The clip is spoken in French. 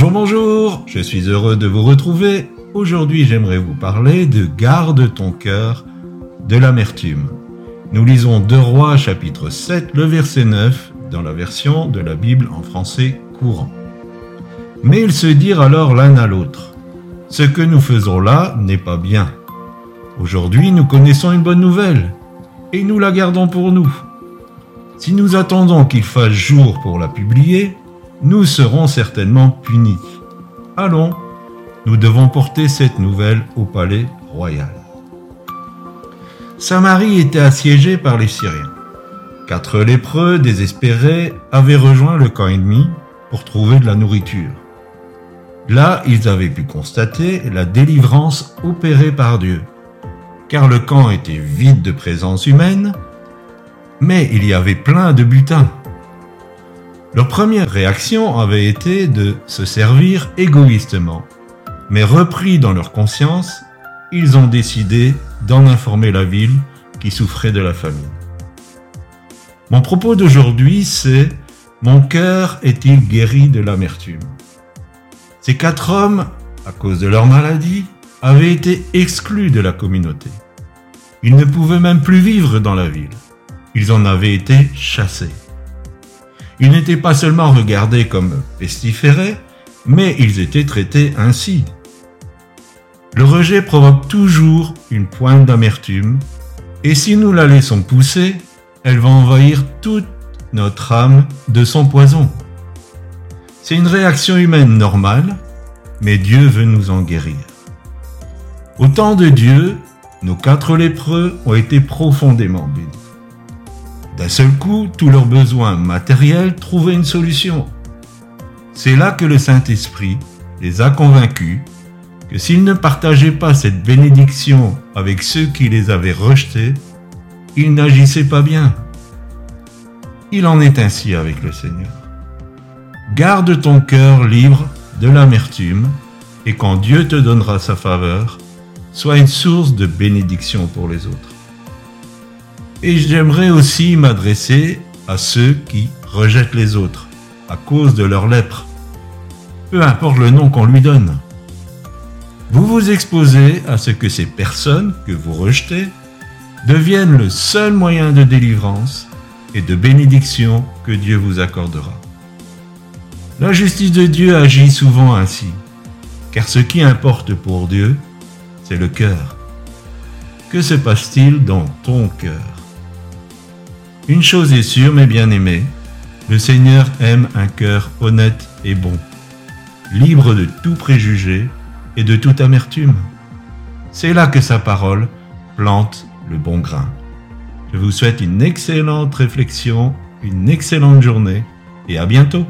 Bonjour, bonjour, je suis heureux de vous retrouver. Aujourd'hui j'aimerais vous parler de Garde ton cœur de l'amertume. Nous lisons 2 Rois chapitre 7, le verset 9 dans la version de la Bible en français courant. Mais ils se dirent alors l'un à l'autre, Ce que nous faisons là n'est pas bien. Aujourd'hui nous connaissons une bonne nouvelle, et nous la gardons pour nous. Si nous attendons qu'il fasse jour pour la publier, nous serons certainement punis. Allons, nous devons porter cette nouvelle au palais royal. Samarie était assiégée par les Syriens. Quatre lépreux désespérés avaient rejoint le camp ennemi pour trouver de la nourriture. Là, ils avaient pu constater la délivrance opérée par Dieu, car le camp était vide de présence humaine, mais il y avait plein de butin. Leur première réaction avait été de se servir égoïstement, mais repris dans leur conscience, ils ont décidé d'en informer la ville qui souffrait de la famine. Mon propos d'aujourd'hui, c'est Mon cœur est-il guéri de l'amertume? Ces quatre hommes, à cause de leur maladie, avaient été exclus de la communauté. Ils ne pouvaient même plus vivre dans la ville. Ils en avaient été chassés. Ils n'étaient pas seulement regardés comme pestiférés, mais ils étaient traités ainsi. Le rejet provoque toujours une pointe d'amertume, et si nous la laissons pousser, elle va envahir toute notre âme de son poison. C'est une réaction humaine normale, mais Dieu veut nous en guérir. Au temps de Dieu, nos quatre lépreux ont été profondément bénis. D'un seul coup, tous leurs besoins matériels trouvaient une solution. C'est là que le Saint-Esprit les a convaincus que s'ils ne partageaient pas cette bénédiction avec ceux qui les avaient rejetés, ils n'agissaient pas bien. Il en est ainsi avec le Seigneur. Garde ton cœur libre de l'amertume, et quand Dieu te donnera sa faveur, sois une source de bénédiction pour les autres. Et j'aimerais aussi m'adresser à ceux qui rejettent les autres à cause de leur lèpre. Peu importe le nom qu'on lui donne. Vous vous exposez à ce que ces personnes que vous rejetez deviennent le seul moyen de délivrance et de bénédiction que Dieu vous accordera. La justice de Dieu agit souvent ainsi, car ce qui importe pour Dieu, c'est le cœur. Que se passe-t-il dans ton cœur? Une chose est sûre, mes bien-aimés, le Seigneur aime un cœur honnête et bon, libre de tout préjugé et de toute amertume. C'est là que sa parole plante le bon grain. Je vous souhaite une excellente réflexion, une excellente journée et à bientôt.